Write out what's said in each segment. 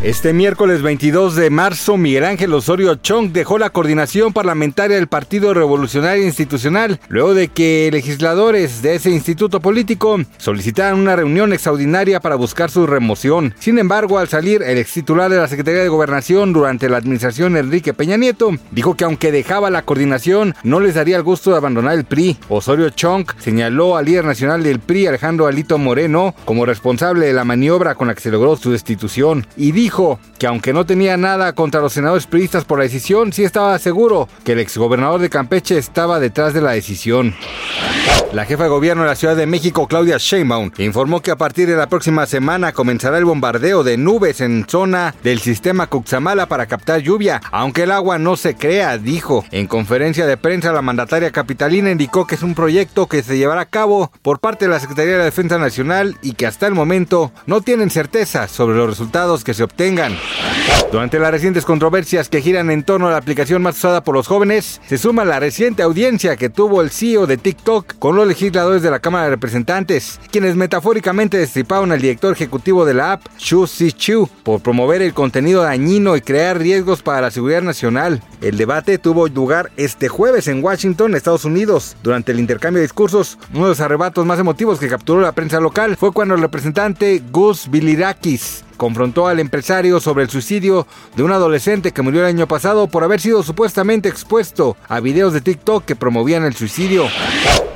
Este miércoles 22 de marzo, Miguel Ángel Osorio Chong dejó la coordinación parlamentaria del Partido Revolucionario Institucional, luego de que legisladores de ese instituto político solicitaran una reunión extraordinaria para buscar su remoción. Sin embargo, al salir, el ex titular de la Secretaría de Gobernación durante la administración Enrique Peña Nieto dijo que aunque dejaba la coordinación, no les daría el gusto de abandonar el PRI. Osorio Chong señaló al líder nacional del PRI, Alejandro Alito Moreno, como responsable de la maniobra con la que se logró su destitución y dijo dijo que aunque no tenía nada contra los senadores priistas por la decisión, sí estaba seguro que el exgobernador de Campeche estaba detrás de la decisión. La jefa de gobierno de la Ciudad de México, Claudia Sheinbaum, informó que a partir de la próxima semana comenzará el bombardeo de nubes en zona del sistema Cuxamala para captar lluvia, aunque el agua no se crea, dijo. En conferencia de prensa, la mandataria capitalina indicó que es un proyecto que se llevará a cabo por parte de la Secretaría de la Defensa Nacional y que hasta el momento no tienen certeza sobre los resultados que se obtengan. Durante las recientes controversias que giran en torno a la aplicación más usada por los jóvenes, se suma la reciente audiencia que tuvo el CEO de TikTok con los legisladores de la Cámara de Representantes, quienes metafóricamente destriparon al director ejecutivo de la app, Xu Chu, por promover el contenido dañino y crear riesgos para la seguridad nacional. El debate tuvo lugar este jueves en Washington, Estados Unidos. Durante el intercambio de discursos, uno de los arrebatos más emotivos que capturó la prensa local fue cuando el representante Gus Bilirakis confrontó al empresario sobre el suicidio de un adolescente que murió el año pasado por haber sido supuestamente expuesto a videos de TikTok que promovían el suicidio.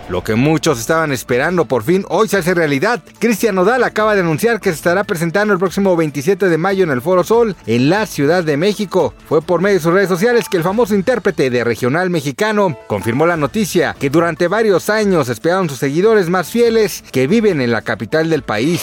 Lo que muchos estaban esperando por fin hoy se hace realidad. Cristian Nodal acaba de anunciar que se estará presentando el próximo 27 de mayo en el Foro Sol en la Ciudad de México. Fue por medio de sus redes sociales que el famoso intérprete de regional mexicano confirmó la noticia que durante varios años esperaron sus seguidores más fieles que viven en la capital del país.